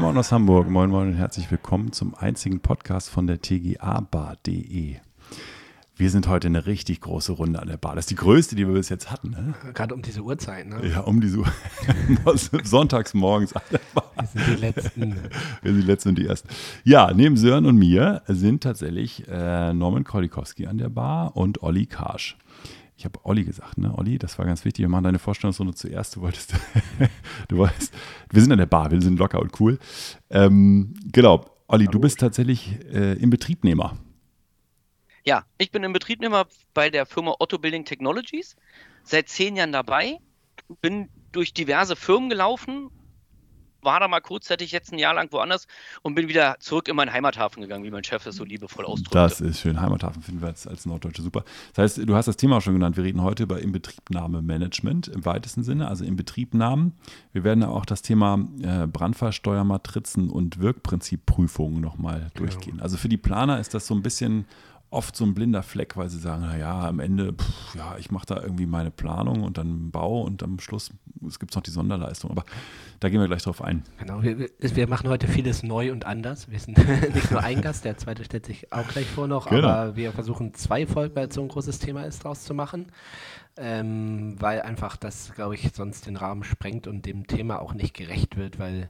Moin Moin aus Hamburg, moin Moin und herzlich willkommen zum einzigen Podcast von der TGA-Bar.de. Wir sind heute eine richtig große Runde an der Bar. Das ist die größte, die wir bis jetzt hatten. Ne? Gerade um diese Uhrzeit, ne? Ja, um diese Uhrzeit. Sonntags morgens an der Bar. Wir sind die Letzten. Wir sind die Letzten und die Ersten. Ja, neben Sören und mir sind tatsächlich äh, Norman Kolikowski an der Bar und Olli Karsch. Ich habe Olli gesagt, ne? Olli, das war ganz wichtig. Wir machen deine Vorstellungsrunde zuerst. Du wolltest, du weißt, wir sind an der Bar, wir sind locker und cool. Ähm, genau, Olli, du bist tatsächlich äh, Inbetriebnehmer. Ja, ich bin Inbetriebnehmer bei der Firma Otto Building Technologies. Seit zehn Jahren dabei. Bin durch diverse Firmen gelaufen, war da mal kurzzeitig jetzt ein Jahr lang woanders und bin wieder zurück in meinen Heimathafen gegangen, wie mein Chef es so liebevoll ausdrückt. Das ist schön. Heimathafen finden wir als, als Norddeutsche super. Das heißt, du hast das Thema auch schon genannt. Wir reden heute über Inbetriebnahmemanagement im weitesten Sinne, also Inbetriebnahmen. Wir werden auch das Thema äh, Brandfallsteuermatrizen und Wirkprinzipprüfungen nochmal genau. durchgehen. Also für die Planer ist das so ein bisschen oft so ein blinder Fleck, weil sie sagen, naja, am Ende, pff, ja, ich mache da irgendwie meine Planung und dann Bau und am Schluss es gibt noch die Sonderleistung. Aber da gehen wir gleich drauf ein. Genau, wir, wir machen heute vieles neu und anders. Wir sind nicht nur ein Gast, der zweite stellt sich auch gleich vor noch, genau. aber wir versuchen zwei Folgen, weil es so ein großes Thema ist, draus zu machen. Ähm, weil einfach das, glaube ich, sonst den Rahmen sprengt und dem Thema auch nicht gerecht wird, weil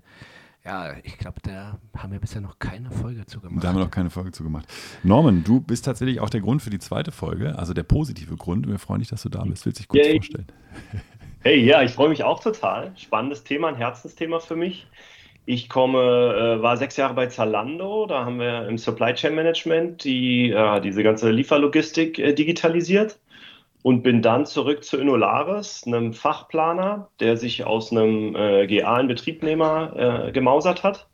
ja, ich glaube, da haben wir bisher noch keine Folge zu gemacht. Da haben wir noch keine Folge zu gemacht. Norman, du bist tatsächlich auch der Grund für die zweite Folge, also der positive Grund. Wir freuen uns, dass du da bist. Willst du dich kurz Yay. vorstellen? Hey, ja, ich freue mich auch total. Spannendes Thema, ein Herzensthema für mich. Ich komme, äh, war sechs Jahre bei Zalando, da haben wir im Supply Chain Management die, äh, diese ganze Lieferlogistik äh, digitalisiert und bin dann zurück zu Inolaris, einem Fachplaner, der sich aus einem äh, GA in Betriebnehmer äh, gemausert hat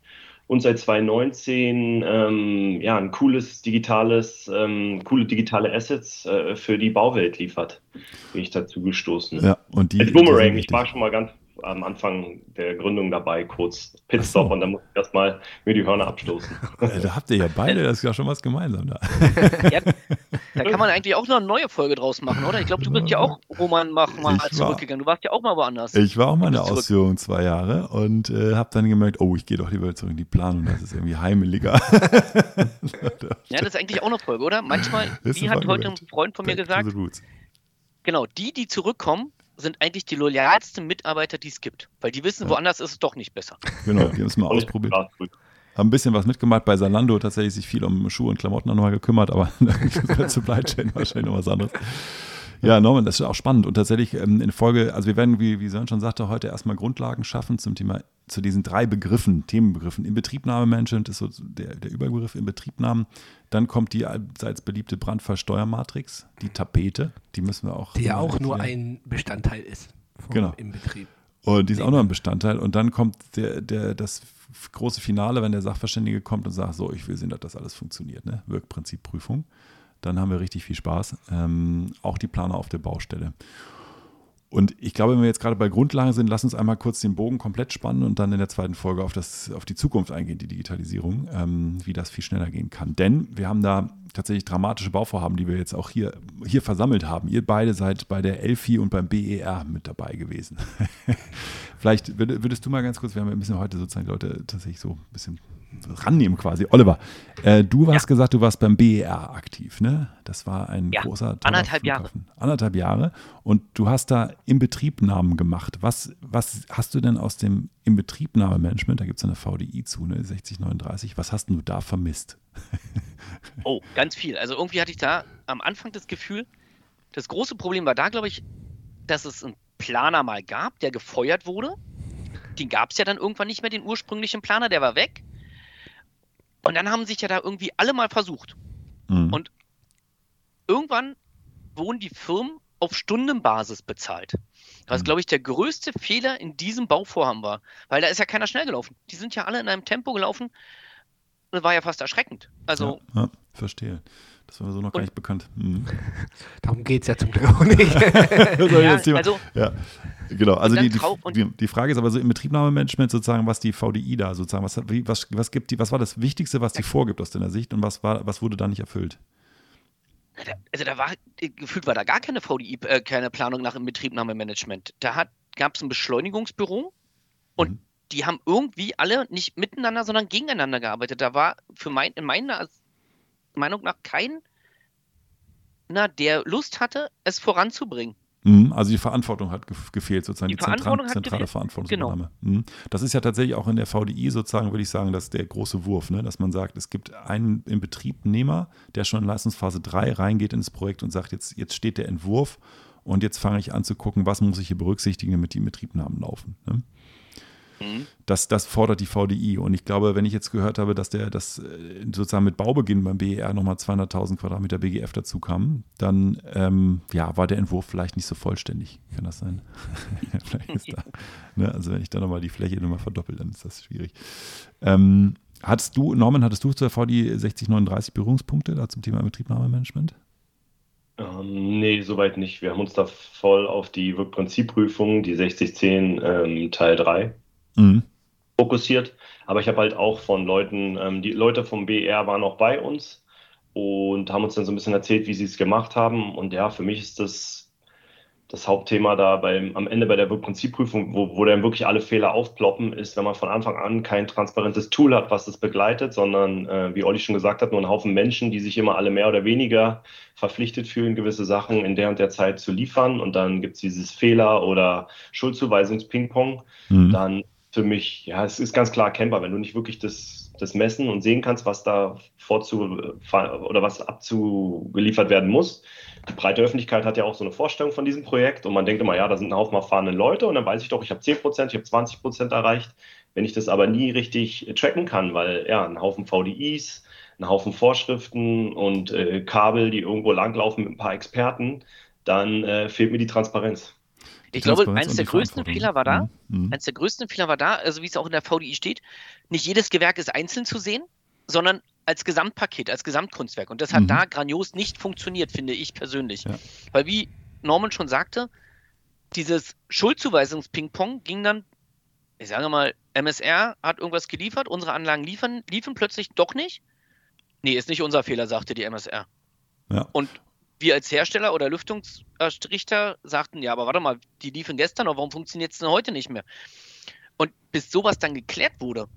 und seit 2019 ähm, ja, ein cooles digitales, ähm, coole digitale Assets äh, für die Bauwelt liefert. Bin ich dazu gestoßen. Ja, und die, Als Boomerang, ich war schon mal ganz am Anfang der Gründung dabei, kurz Pitstop so. und dann muss ich erstmal mir die Hörner abstoßen. da habt ihr ja beide, das ist ja schon was gemeinsam da. ja, da kann man eigentlich auch noch eine neue Folge draus machen, oder? Ich glaube, du bist ja auch, Roman, mach mal ich zurückgegangen. Du warst ja auch mal woanders. Ich war auch mal in der Ausführung zwei Jahre und äh, habe dann gemerkt, oh, ich gehe doch lieber zurück in die Planung, das ist irgendwie heimeliger. ja, das ist eigentlich auch eine Folge, oder? Manchmal, wie hat heute ein Freund von mir gesagt, genau, die, die zurückkommen, sind eigentlich die loyalsten Mitarbeiter, die es gibt. Weil die wissen, ja. woanders ist es doch nicht besser. Genau, die haben es mal ausprobiert. Haben ein bisschen was mitgemacht. Bei Salando tatsächlich sich viel um Schuhe und Klamotten nochmal gekümmert, aber bei Supply Chain wahrscheinlich noch was anderes. Ja, Norman, das ist auch spannend. Und tatsächlich ähm, in Folge, also wir werden, wie, wie Sören schon sagte, heute erstmal Grundlagen schaffen zum Thema, zu diesen drei Begriffen, Themenbegriffen. Inbetriebnahme-Management ist so der, der Überbegriff Inbetriebnahmen. Dann kommt die allseits beliebte Brandfallsteuermatrix, die Tapete, die müssen wir auch. Die ja auch nur ein Bestandteil ist vom genau. Inbetrieb. Und die ist auch noch ein Bestandteil. Und dann kommt der, der, das große Finale, wenn der Sachverständige kommt und sagt, so, ich will sehen, dass das alles funktioniert, ne? Wirkprinzipprüfung dann haben wir richtig viel Spaß. Ähm, auch die Planer auf der Baustelle. Und ich glaube, wenn wir jetzt gerade bei Grundlagen sind, lass uns einmal kurz den Bogen komplett spannen und dann in der zweiten Folge auf, das, auf die Zukunft eingehen, die Digitalisierung, ähm, wie das viel schneller gehen kann. Denn wir haben da tatsächlich dramatische Bauvorhaben, die wir jetzt auch hier, hier versammelt haben. Ihr beide seid bei der Elfi und beim BER mit dabei gewesen. Vielleicht würdest du mal ganz kurz, wir haben ein bisschen heute sozusagen Leute tatsächlich so ein bisschen rannehmen quasi. Oliver, äh, du hast ja. gesagt, du warst beim BER aktiv, ne? Das war ein ja, großer anderthalb Flughafen. Jahre. Anderthalb Jahre. Und du hast da Inbetriebnahmen gemacht. Was, was hast du denn aus dem Inbetriebnahmemanagement, da gibt es eine VDI zu, ne? 6039, was hast du da vermisst? oh, ganz viel. Also irgendwie hatte ich da am Anfang das Gefühl, das große Problem war da, glaube ich, dass es einen Planer mal gab, der gefeuert wurde. Den gab es ja dann irgendwann nicht mehr, den ursprünglichen Planer, der war weg. Und dann haben sich ja da irgendwie alle mal versucht. Mhm. Und irgendwann wurden die Firmen auf Stundenbasis bezahlt. Was, mhm. glaube ich, der größte Fehler in diesem Bauvorhaben war. Weil da ist ja keiner schnell gelaufen. Die sind ja alle in einem Tempo gelaufen. Das war ja fast erschreckend. Also, ja, ja verstehe. Das war mir so noch gar nicht bekannt. Mhm. Darum geht es ja zum Glück auch nicht. ja, also, ja. Genau, also die, die, die, Frage ist aber so im Betriebnahmemanagement sozusagen, was die VDI da sozusagen, was, was, was, gibt die, was war das Wichtigste, was die vorgibt aus deiner Sicht und was, war, was wurde da nicht erfüllt? Also da war, gefühlt war da gar keine VDI, äh, keine Planung nach dem Betriebnahmemanagement. Da gab es ein Beschleunigungsbüro und mhm. die haben irgendwie alle nicht miteinander, sondern gegeneinander gearbeitet. Da war für mein, in meiner Meinung nach kein, na, der Lust hatte, es voranzubringen. Mhm, also die Verantwortung hat gefehlt, sozusagen, die, die Verantwortung zentrale gefehlt. Verantwortungsübernahme. Genau. Mhm. Das ist ja tatsächlich auch in der VDI sozusagen, würde ich sagen, dass der große Wurf, ne? dass man sagt, es gibt einen Inbetriebnehmer, der schon in Leistungsphase 3 reingeht ins Projekt und sagt, jetzt, jetzt steht der Entwurf und jetzt fange ich an zu gucken, was muss ich hier berücksichtigen, damit die Inbetriebnahmen laufen. Ne? Mhm. Das, das fordert die VDI. Und ich glaube, wenn ich jetzt gehört habe, dass der das äh, sozusagen mit Baubeginn beim BER nochmal 200.000 Quadratmeter BGF dazu kam, dann ähm, ja, war der Entwurf vielleicht nicht so vollständig. Kann das sein? da, ne? Also wenn ich da nochmal die Fläche nochmal verdoppel, dann ist das schwierig. Ähm, hattest du, Norman, hattest du zur VDI 6039 Berührungspunkte da zum Thema Betriebnahmemanagement? Ähm, nee, soweit nicht. Wir haben uns da voll auf die Wirkprinzipprüfung, die 6010 ähm, Teil 3 mhm. fokussiert. Aber ich habe halt auch von Leuten, ähm, die Leute vom BR waren auch bei uns und haben uns dann so ein bisschen erzählt, wie sie es gemacht haben. Und ja, für mich ist das das Hauptthema da beim, am Ende bei der Prinzipprüfung, wo, wo dann wirklich alle Fehler aufploppen, ist, wenn man von Anfang an kein transparentes Tool hat, was das begleitet, sondern, äh, wie Olli schon gesagt hat, nur ein Haufen Menschen, die sich immer alle mehr oder weniger verpflichtet fühlen, gewisse Sachen in der und der Zeit zu liefern. Und dann gibt es dieses Fehler- oder Schuldzuweisungs-Ping-Pong. Mhm. Dann für mich, ja, es ist ganz klar erkennbar, wenn du nicht wirklich das, das messen und sehen kannst, was da vorzu oder was abzugeliefert werden muss. Die breite Öffentlichkeit hat ja auch so eine Vorstellung von diesem Projekt und man denkt immer, ja, da sind ein Haufen erfahrene Leute und dann weiß ich doch, ich habe 10 Prozent, ich habe 20 Prozent erreicht. Wenn ich das aber nie richtig tracken kann, weil ja, ein Haufen VDIs, ein Haufen Vorschriften und äh, Kabel, die irgendwo langlaufen mit ein paar Experten, dann äh, fehlt mir die Transparenz. Ich glaube, eines der größten Fehler war da, mhm. mhm. eines der größten Fehler war da, also wie es auch in der VDI steht, nicht jedes Gewerk ist einzeln zu sehen, sondern als Gesamtpaket, als Gesamtkunstwerk. Und das hat mhm. da grandios nicht funktioniert, finde ich persönlich. Ja. Weil wie Norman schon sagte, dieses Schuldzuweisungs-Ping-Pong ging dann, ich sage mal, MSR hat irgendwas geliefert, unsere Anlagen liefern, liefen plötzlich doch nicht. Nee, ist nicht unser Fehler, sagte die MSR. Ja. Und wir als Hersteller oder Lüftungsrichter sagten, ja, aber warte mal, die liefen gestern, aber warum funktioniert es denn heute nicht mehr? Und bis sowas dann geklärt wurde,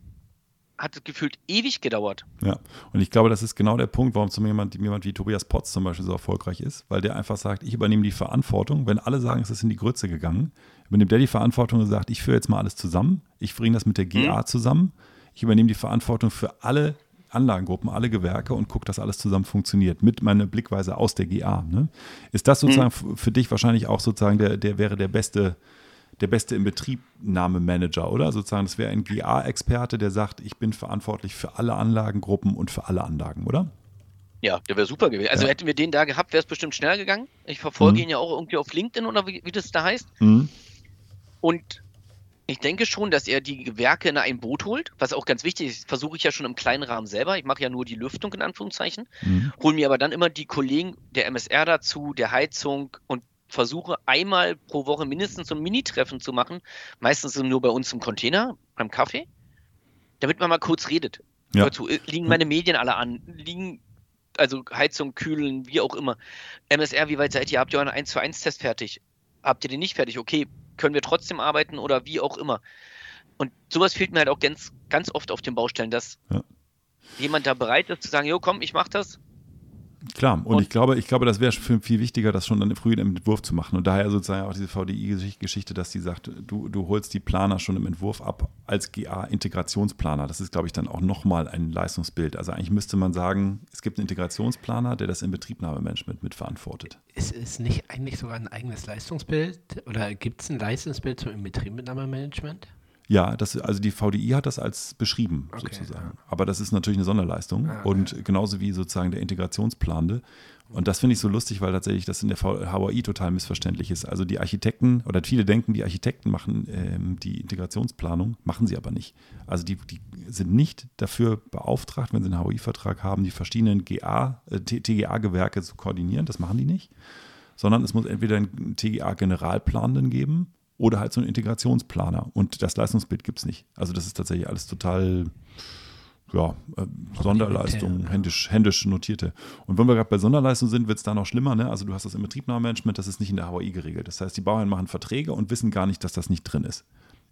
hat es gefühlt ewig gedauert. Ja, und ich glaube, das ist genau der Punkt, warum zum jemand, jemand wie Tobias Potts zum Beispiel so erfolgreich ist, weil der einfach sagt, ich übernehme die Verantwortung. Wenn alle sagen, es ist in die Grütze gegangen, übernimmt der die Verantwortung und sagt, ich führe jetzt mal alles zusammen, ich bringe das mit der GA mhm. zusammen, ich übernehme die Verantwortung für alle Anlagengruppen, alle Gewerke und gucke, dass alles zusammen funktioniert, mit meiner Blickweise aus der GA. Ne? Ist das sozusagen mhm. für dich wahrscheinlich auch sozusagen der, der wäre der beste, der beste Inbetriebnahmemanager, oder? Sozusagen, das wäre ein GA-Experte, der sagt, ich bin verantwortlich für alle Anlagengruppen und für alle Anlagen, oder? Ja, der wäre super gewesen. Also ja. hätten wir den da gehabt, wäre es bestimmt schneller gegangen. Ich verfolge mhm. ihn ja auch irgendwie auf LinkedIn oder wie, wie das da heißt. Mhm. Und ich denke schon, dass er die Gewerke in ein Boot holt, was auch ganz wichtig ist. Versuche ich ja schon im kleinen Rahmen selber. Ich mache ja nur die Lüftung in Anführungszeichen. Mhm. Hole mir aber dann immer die Kollegen der MSR dazu, der Heizung und versuche einmal pro Woche mindestens so ein Mini-Treffen zu machen. Meistens nur bei uns im Container, beim Kaffee, damit man mal kurz redet. Ja. Dazu äh, liegen meine Medien alle an, liegen also Heizung, Kühlen, wie auch immer. MSR, wie weit seid ihr? Habt ihr euren 1 zu 1 Test fertig? Habt ihr den nicht fertig? Okay, können wir trotzdem arbeiten oder wie auch immer. Und sowas fehlt mir halt auch ganz, ganz oft auf den Baustellen, dass ja. jemand da bereit ist zu sagen, jo, komm, ich mach das, Klar, und, und, ich glaube, ich glaube, das wäre viel wichtiger, das schon dann früh im Entwurf zu machen. Und daher sozusagen auch diese VDI-Geschichte, dass die sagt, du, du holst die Planer schon im Entwurf ab als GA-Integrationsplaner. Das ist, glaube ich, dann auch nochmal ein Leistungsbild. Also eigentlich müsste man sagen, es gibt einen Integrationsplaner, der das Inbetriebnahmemanagement mitverantwortet. Ist es nicht eigentlich sogar ein eigenes Leistungsbild? Oder gibt es ein Leistungsbild zum Inbetriebnahmemanagement? Ja, das, also die VDI hat das als beschrieben okay, sozusagen. Ja. Aber das ist natürlich eine Sonderleistung ah, und ja. genauso wie sozusagen der Integrationsplanende. Und das finde ich so lustig, weil tatsächlich das in der HWI total missverständlich ist. Also die Architekten oder viele denken, die Architekten machen ähm, die Integrationsplanung, machen sie aber nicht. Also die, die sind nicht dafür beauftragt, wenn sie einen HWI-Vertrag haben, die verschiedenen GA, äh, TGA-Gewerke zu koordinieren. Das machen die nicht. Sondern es muss entweder einen TGA-Generalplanenden geben oder halt so einen Integrationsplaner. Und das Leistungsbild gibt es nicht. Also das ist tatsächlich alles total ja, äh, Sonderleistung, händisch, händisch notierte. Und wenn wir gerade bei Sonderleistung sind, wird es da noch schlimmer. Ne? Also du hast das im Betriebnahmemanagement, das ist nicht in der HWI geregelt. Das heißt, die Bauern machen Verträge und wissen gar nicht, dass das nicht drin ist.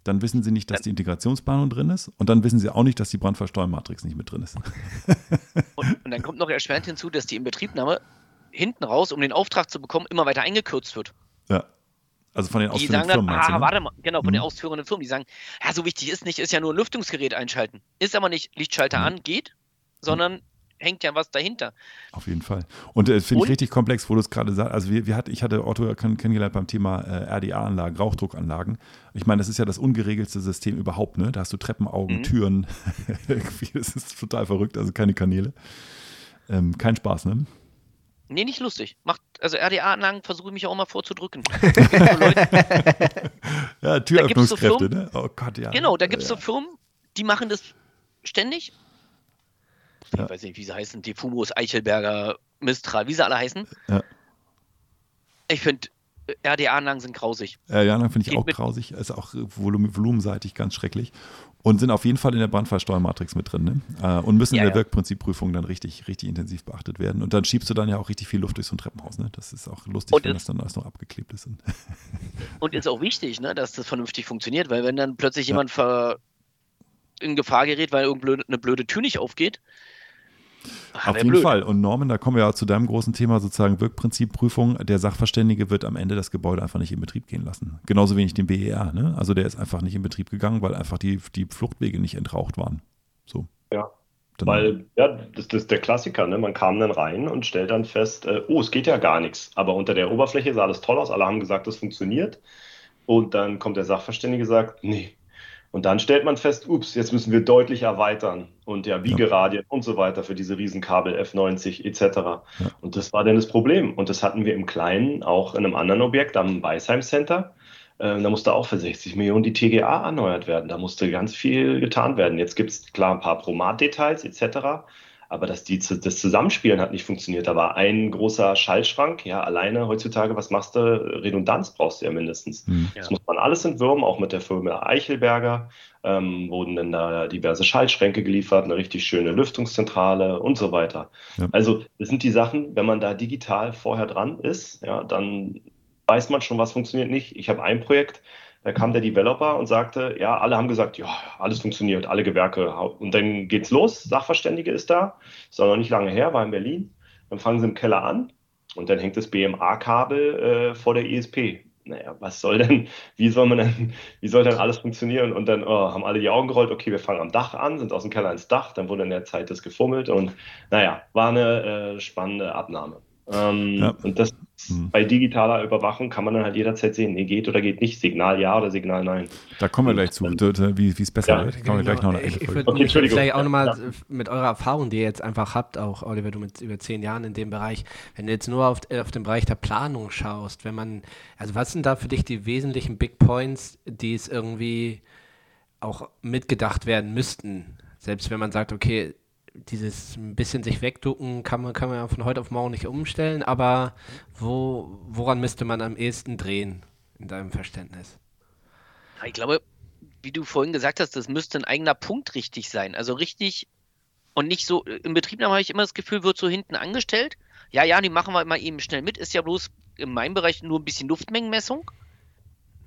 dann wissen sie nicht, dass die Integrationsplanung drin ist und dann wissen sie auch nicht, dass die Brandfallsteuermatrix nicht mit drin ist. und, und dann kommt noch erschwerend hinzu, dass die Inbetriebnahme hinten raus, um den Auftrag zu bekommen, immer weiter eingekürzt wird. Ja. Also von den ausführenden Firmen. Dann, ah, ne? warte mal, genau, von mhm. den ausführenden Firmen, die sagen, ja, so wichtig ist nicht, ist ja nur ein Lüftungsgerät einschalten. Ist aber nicht Lichtschalter mhm. an, geht, sondern hängt ja was dahinter. Auf jeden Fall. Und äh, finde ich richtig komplex, wo du es gerade sagst. Also wir, wir hat, ich hatte Otto kennengelernt beim Thema äh, RDA-Anlagen, Rauchdruckanlagen. Ich meine, das ist ja das ungeregelste System überhaupt. Ne? Da hast du Treppenaugen, mhm. Türen. das ist total verrückt. Also keine Kanäle. Ähm, kein Spaß, ne? Nee, nicht lustig. Macht, also RDA-Anlagen versuche ich mich auch mal vorzudrücken. ja, Türöffnungskräfte, so ne? Oh Gott, ja. Genau, da gibt es ja. so Firmen, die machen das ständig ja. ich weiß nicht, wie sie heißen, die Fumos, Eichelberger, Mistral, wie sie alle heißen. Ja. Ich finde, RDA-Anlagen sind grausig. RDA-Anlagen finde ich Geht auch grausig, ist auch volum volumenseitig ganz schrecklich. Und sind auf jeden Fall in der Brandfallsteuermatrix mit drin. Ne? Äh, und müssen ja, in der ja. Wirkprinzipprüfung dann richtig, richtig intensiv beachtet werden. Und dann schiebst du dann ja auch richtig viel Luft durch so ein Treppenhaus. Ne? Das ist auch lustig, und wenn das dann alles noch abgeklebt ist. und ist auch wichtig, ne, dass das vernünftig funktioniert, weil wenn dann plötzlich ja. jemand in Gefahr gerät, weil irgendeine blöde Tür nicht aufgeht, Auf jeden blöd. Fall. Und Norman, da kommen wir ja zu deinem großen Thema, sozusagen Wirkprinzipprüfung. Der Sachverständige wird am Ende das Gebäude einfach nicht in Betrieb gehen lassen. Genauso wenig den BER. Ne? Also der ist einfach nicht in Betrieb gegangen, weil einfach die, die Fluchtwege nicht entraucht waren. So. Ja. Dann weil, ja, das, das, ist der Klassiker, ne? Man kam dann rein und stellt dann fest, äh, oh, es geht ja gar nichts. Aber unter der Oberfläche sah alles toll aus, alle haben gesagt, das funktioniert. Und dann kommt der Sachverständige und sagt, nee, und dann stellt man fest, ups, jetzt müssen wir deutlich erweitern und ja, Wiegeradien ja. und so weiter für diese Riesenkabel F90 etc. Ja. Und das war dann das Problem. Und das hatten wir im Kleinen auch in einem anderen Objekt am Weisheim Center. Äh, da musste auch für 60 Millionen die TGA erneuert werden. Da musste ganz viel getan werden. Jetzt gibt es klar ein paar Promat-Details etc. Aber dass die, das Zusammenspielen hat nicht funktioniert. Da war ein großer Schaltschrank. Ja, alleine heutzutage, was machst du? Redundanz brauchst du ja mindestens. Mhm. Das muss man alles entwürmen, auch mit der Firma Eichelberger. Ähm, wurden dann da diverse Schaltschränke geliefert, eine richtig schöne Lüftungszentrale und so weiter. Ja. Also, das sind die Sachen, wenn man da digital vorher dran ist, ja, dann weiß man schon, was funktioniert nicht. Ich habe ein Projekt, da kam der Developer und sagte, ja, alle haben gesagt, ja, alles funktioniert, alle Gewerke. Und dann geht's los, Sachverständige ist da, ist auch noch nicht lange her, war in Berlin. Dann fangen sie im Keller an und dann hängt das BMA-Kabel äh, vor der ESP. Naja, was soll denn, wie soll man denn, wie soll denn alles funktionieren? Und dann oh, haben alle die Augen gerollt, okay, wir fangen am Dach an, sind aus dem Keller ins Dach, dann wurde in der Zeit das gefummelt und naja, war eine äh, spannende Abnahme. Ähm, ja. Und das hm. bei digitaler Überwachung kann man dann halt jederzeit sehen, nee, geht oder geht nicht, Signal ja oder Signal nein. Da kommen wir gleich zu, wie es besser ja. wird. Kommen wir gleich noch ich, ich würde okay, vielleicht auch nochmal ja. mit eurer Erfahrung, die ihr jetzt einfach habt, auch Oliver, du mit über zehn Jahren in dem Bereich, wenn du jetzt nur auf, auf den Bereich der Planung schaust, wenn man, also was sind da für dich die wesentlichen Big Points, die es irgendwie auch mitgedacht werden müssten? Selbst wenn man sagt, okay, dieses ein bisschen sich wegducken kann man, kann man von heute auf morgen nicht umstellen, aber wo, woran müsste man am ehesten drehen in deinem Verständnis? Ich glaube, wie du vorhin gesagt hast, das müsste ein eigener Punkt richtig sein. Also richtig und nicht so, im Betriebnahme habe ich immer das Gefühl, wird so hinten angestellt. Ja, ja, die machen wir mal eben schnell mit. Ist ja bloß in meinem Bereich nur ein bisschen Luftmengenmessung.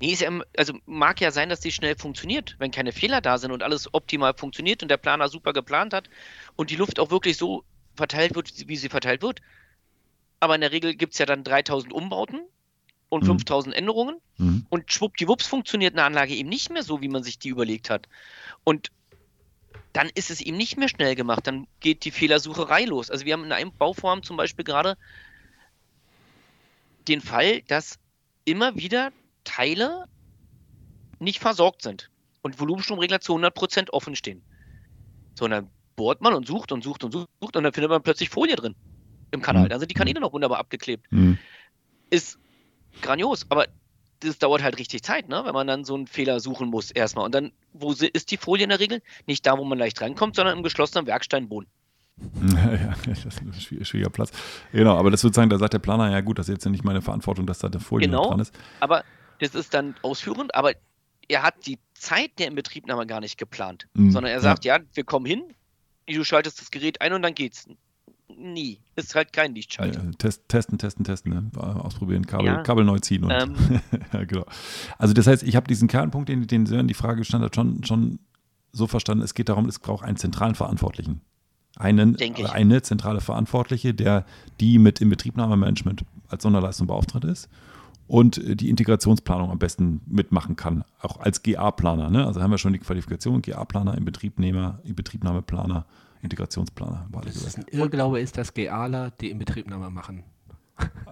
Nee, ist ja, also mag ja sein, dass die schnell funktioniert, wenn keine Fehler da sind und alles optimal funktioniert und der Planer super geplant hat und die Luft auch wirklich so verteilt wird, wie sie verteilt wird. Aber in der Regel gibt es ja dann 3000 Umbauten und mhm. 5000 Änderungen mhm. und schwuppdiwupps funktioniert eine Anlage eben nicht mehr so, wie man sich die überlegt hat. Und dann ist es eben nicht mehr schnell gemacht, dann geht die Fehlersucherei los. Also wir haben in einem Bauvorhaben zum Beispiel gerade den Fall, dass immer wieder Teile nicht versorgt sind und Volumenstromregler zu 100% offen stehen. So, und dann bohrt man und sucht und sucht und sucht und dann findet man plötzlich Folie drin im Kanal. Mhm. Da sind die Kanäle noch wunderbar abgeklebt. Mhm. Ist grandios, aber das dauert halt richtig Zeit, ne? wenn man dann so einen Fehler suchen muss erstmal. Und dann, wo ist die Folie in der Regel? Nicht da, wo man leicht reinkommt, sondern im geschlossenen Werksteinboden. Ja, das ist ein schwieriger Platz. Genau, aber das sozusagen, da sagt der Planer, ja gut, das ist jetzt ja nicht meine Verantwortung, dass da eine Folie genau, dran ist. Aber das ist dann ausführend, aber er hat die Zeit der Inbetriebnahme gar nicht geplant, mhm. sondern er sagt, ja. ja. wir kommen hin, du schaltest das Gerät ein und dann geht's. nie. Ist halt kein Lichtschalter. Ja, test, testen, testen, testen, ne? ausprobieren, Kabel, ja. Kabel neu ziehen. Und ähm. ja, genau. Also das heißt, ich habe diesen Kernpunkt, den, den Sören die Frage gestellt hat, schon, schon so verstanden, es geht darum, es braucht einen zentralen Verantwortlichen. Einen, eine zentrale Verantwortliche, der die mit Inbetriebnahmemanagement als Sonderleistung beauftragt ist und die Integrationsplanung am besten mitmachen kann, auch als GA-Planer. Ne? Also haben wir schon die Qualifikation, GA-Planer, Inbetriebnehmer, Inbetriebnahmeplaner, Integrationsplaner. Das ist ein Irrglaube ist, dass GAler die Inbetriebnahme machen.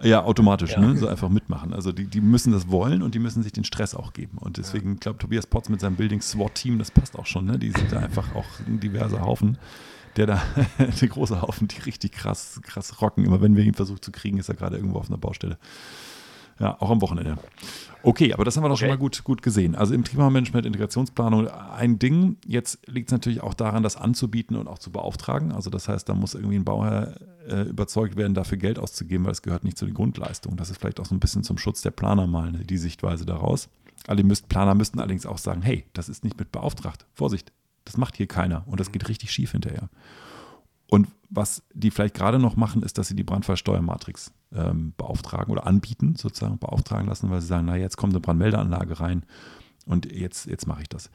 Ja, automatisch, ja. Ne? so einfach mitmachen. Also die, die müssen das wollen und die müssen sich den Stress auch geben. Und deswegen, ich glaube, Tobias Potts mit seinem Building SWAT-Team, das passt auch schon. Ne? Die sind da einfach auch ein diverser Haufen der da, der große Haufen, die richtig krass, krass rocken. Immer wenn wir ihn versuchen zu kriegen, ist er gerade irgendwo auf einer Baustelle. Ja, auch am Wochenende. Okay, aber das haben wir doch okay. schon mal gut, gut gesehen. Also im Klimamanagement, Integrationsplanung ein Ding. Jetzt liegt es natürlich auch daran, das anzubieten und auch zu beauftragen. Also das heißt, da muss irgendwie ein Bauherr äh, überzeugt werden, dafür Geld auszugeben, weil es gehört nicht zu den Grundleistungen. Das ist vielleicht auch so ein bisschen zum Schutz der Planer mal ne, die Sichtweise daraus. Alle müsst, Planer müssten allerdings auch sagen, hey, das ist nicht mit beauftragt. Vorsicht, das macht hier keiner und das geht richtig schief hinterher. Und was die vielleicht gerade noch machen, ist, dass sie die Brandfallsteuermatrix ähm, beauftragen oder anbieten, sozusagen beauftragen lassen, weil sie sagen, na jetzt kommt eine Brandmeldeanlage rein und jetzt, jetzt mache ich das.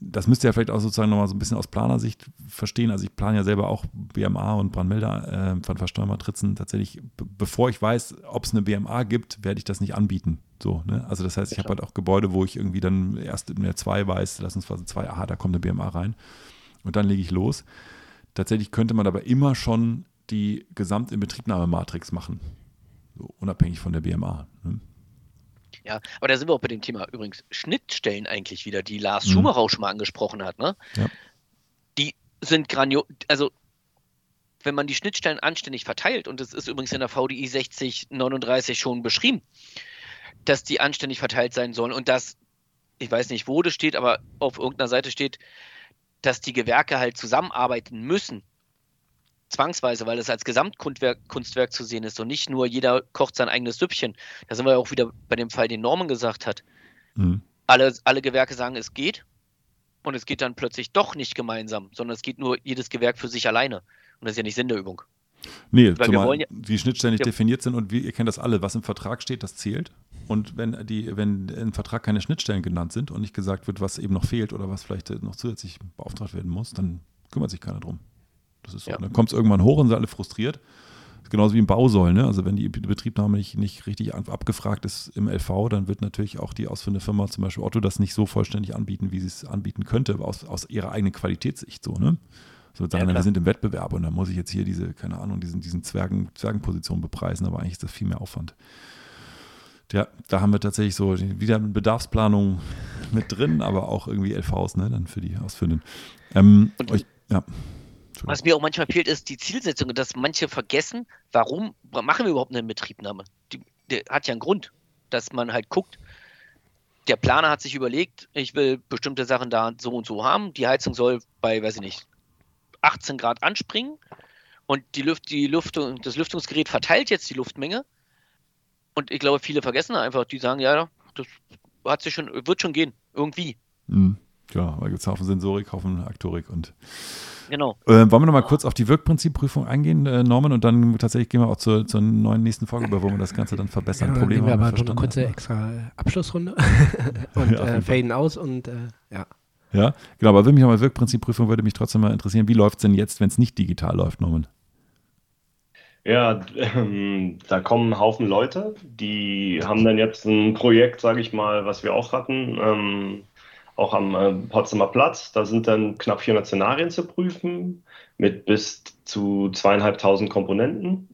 Das müsst ihr ja vielleicht auch sozusagen nochmal so ein bisschen aus Planersicht verstehen. Also ich plane ja selber auch BMA und Brandmelder, äh, Brandfallsteuermatrizen tatsächlich. bevor ich weiß, ob es eine BMA gibt, werde ich das nicht anbieten. So, ne? Also das heißt, ich habe halt auch Gebäude, wo ich irgendwie dann erst in der 2 weiß, lass uns Phase 2, aha, da kommt eine BMA rein. Und dann lege ich los. Tatsächlich könnte man aber immer schon die Gesamtinbetriebnahmematrix machen. So, unabhängig von der BMA. Ne? Ja, aber da sind wir auch bei dem Thema übrigens Schnittstellen eigentlich wieder, die Lars mhm. Schumacher auch schon mal angesprochen hat. Ne? Ja. Die sind grandios, also wenn man die Schnittstellen anständig verteilt, und das ist übrigens in der VDI 6039 schon beschrieben, dass die anständig verteilt sein sollen und dass, ich weiß nicht, wo das steht, aber auf irgendeiner Seite steht, dass die Gewerke halt zusammenarbeiten müssen. Zwangsweise, weil es als Gesamtkunstwerk Kunstwerk zu sehen ist und nicht nur jeder kocht sein eigenes Süppchen. Da sind wir ja auch wieder bei dem Fall, den Norman gesagt hat. Mhm. Alle, alle Gewerke sagen, es geht und es geht dann plötzlich doch nicht gemeinsam, sondern es geht nur jedes Gewerk für sich alleine. Und das ist ja nicht Sinn der Übung. Nee, Weil zumal ja, die Schnittstellen nicht ja. definiert sind und wir, ihr kennt das alle, was im Vertrag steht, das zählt. Und wenn, die, wenn im Vertrag keine Schnittstellen genannt sind und nicht gesagt wird, was eben noch fehlt oder was vielleicht noch zusätzlich beauftragt werden muss, dann kümmert sich keiner drum. Das ist so. Ja. Dann kommt es irgendwann hoch und sind alle frustriert. Genauso wie im Bausäulen. Ne? Also wenn die Betriebnahme nicht, nicht richtig abgefragt ist im LV, dann wird natürlich auch die ausführende Firma, zum Beispiel Otto, das nicht so vollständig anbieten, wie sie es anbieten könnte, aus, aus ihrer eigenen Qualitätssicht so. Ne? So sagen, ja, wir sind im Wettbewerb und dann muss ich jetzt hier diese, keine Ahnung, diesen, diesen Zwergen, Zwergenposition bepreisen, aber eigentlich ist das viel mehr Aufwand. Ja, da haben wir tatsächlich so wieder eine Bedarfsplanung mit drin, aber auch irgendwie LVs, ne, dann für die Ausführenden. Ähm, euch, ja. Was mir auch manchmal fehlt, ist die Zielsetzung, dass manche vergessen, warum machen wir überhaupt eine Inbetriebnahme? Die, die hat ja einen Grund, dass man halt guckt, der Planer hat sich überlegt, ich will bestimmte Sachen da so und so haben. Die Heizung soll bei, weiß ich nicht, 18 Grad anspringen und die Luft, die Luftung, das Lüftungsgerät verteilt jetzt die Luftmenge. Und ich glaube, viele vergessen einfach, die sagen, ja, das hat sich schon, wird schon gehen, irgendwie. Mhm. Ja, da gibt es Haufen Sensorik, Haufen Aktorik und Genau. Äh, wollen wir noch mal kurz auf die Wirkprinzipprüfung eingehen, äh, Norman, und dann tatsächlich gehen wir auch zur, zur neuen nächsten Folge über, wo wir das Ganze dann verbessern. Ja, Probleme wir aber noch eine kurze extra Abschlussrunde und ja, äh, faden aus und äh, ja. Ja, genau, aber würde mich nochmal Wirkprinzipprüfung würde mich trotzdem mal interessieren. Wie läuft es denn jetzt, wenn es nicht digital läuft, Norman? Ja, ähm, da kommen ein Haufen Leute, die haben dann jetzt ein Projekt, sage ich mal, was wir auch hatten, ähm, auch am äh, Potsdamer Platz. Da sind dann knapp 400 Szenarien zu prüfen mit bis zu zweieinhalbtausend Komponenten.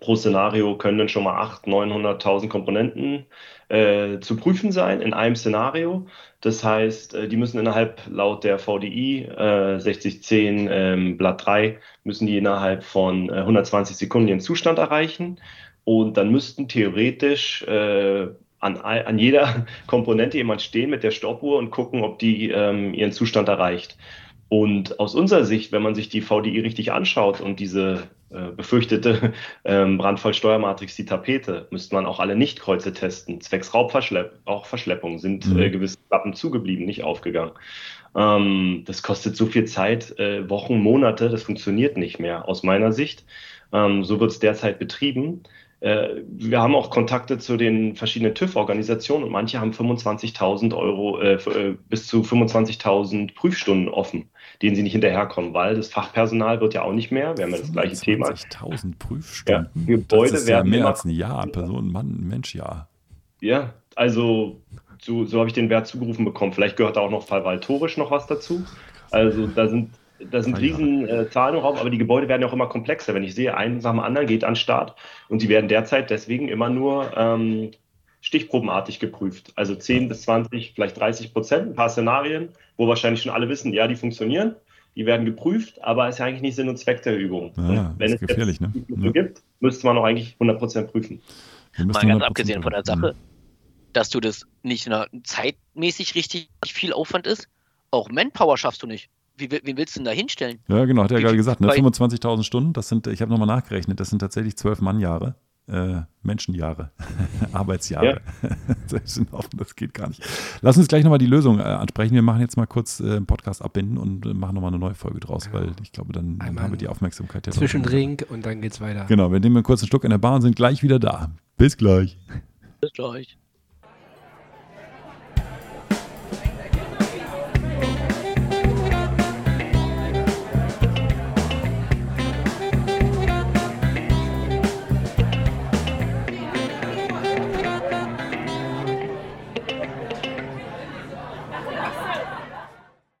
Pro Szenario können dann schon mal 800.000, 900.000 Komponenten äh, zu prüfen sein in einem Szenario. Das heißt, äh, die müssen innerhalb laut der VDI äh, 6010 ähm, Blatt 3 müssen die innerhalb von äh, 120 Sekunden ihren Zustand erreichen. Und dann müssten theoretisch äh, an, an jeder Komponente jemand stehen mit der Stoppuhr und gucken, ob die ähm, ihren Zustand erreicht. Und aus unserer Sicht, wenn man sich die VDI richtig anschaut und diese äh, befürchtete ähm, Brandfallsteuermatrix, die Tapete, müsste man auch alle Nichtkreuze testen. Zwecks Raubverschlepp, auch Verschleppung sind mhm. äh, gewisse Klappen zugeblieben, nicht aufgegangen. Ähm, das kostet so viel Zeit, äh, Wochen, Monate, das funktioniert nicht mehr aus meiner Sicht. Ähm, so wird es derzeit betrieben. Äh, wir haben auch Kontakte zu den verschiedenen TÜV-Organisationen und manche haben 25.000 Euro äh, äh bis zu 25.000 Prüfstunden offen, denen sie nicht hinterherkommen, weil das Fachpersonal wird ja auch nicht mehr. Wir haben ja das gleiche Thema. 25.000 Prüfstunden. Ja, Gebäude das ist werden ja mehr als ein Jahr, Person, Mann, Mensch, ja. Ja, also so, so habe ich den Wert zugerufen bekommen. Vielleicht gehört da auch noch verwaltorisch noch was dazu. Also da sind da sind riesen äh, Zahlen im Raum, aber die Gebäude werden ja auch immer komplexer. Wenn ich sehe, ein nach dem anderen geht an Start und die werden derzeit deswegen immer nur ähm, stichprobenartig geprüft. Also 10 bis 20, vielleicht 30 Prozent, ein paar Szenarien, wo wahrscheinlich schon alle wissen, ja, die funktionieren, die werden geprüft, aber ist ja eigentlich nicht Sinn und Zweck der Übung. Ja, wenn es gefährlich, ne? ja. gibt, müsste man auch eigentlich 100 Prozent prüfen. Mal ganz abgesehen von der Sache, dass du das nicht nur zeitmäßig richtig viel Aufwand ist, auch Manpower schaffst du nicht wie, wie willst du denn da hinstellen? Ja, genau, hat er ja gerade gesagt, ne? 25.000 Stunden, das sind, ich habe nochmal nachgerechnet, das sind tatsächlich zwölf Mannjahre. Äh, Menschenjahre, Arbeitsjahre. Ja. das geht gar nicht. Lass uns gleich nochmal die Lösung äh, ansprechen. Wir machen jetzt mal kurz äh, einen Podcast abbinden und äh, machen nochmal eine neue Folge draus, genau. weil ich glaube, dann, dann haben wir die Aufmerksamkeit. Der Zwischendrink und dann geht's weiter. Genau, wir nehmen einen kurzen Stück in der Bar und sind gleich wieder da. Bis gleich. Bis gleich.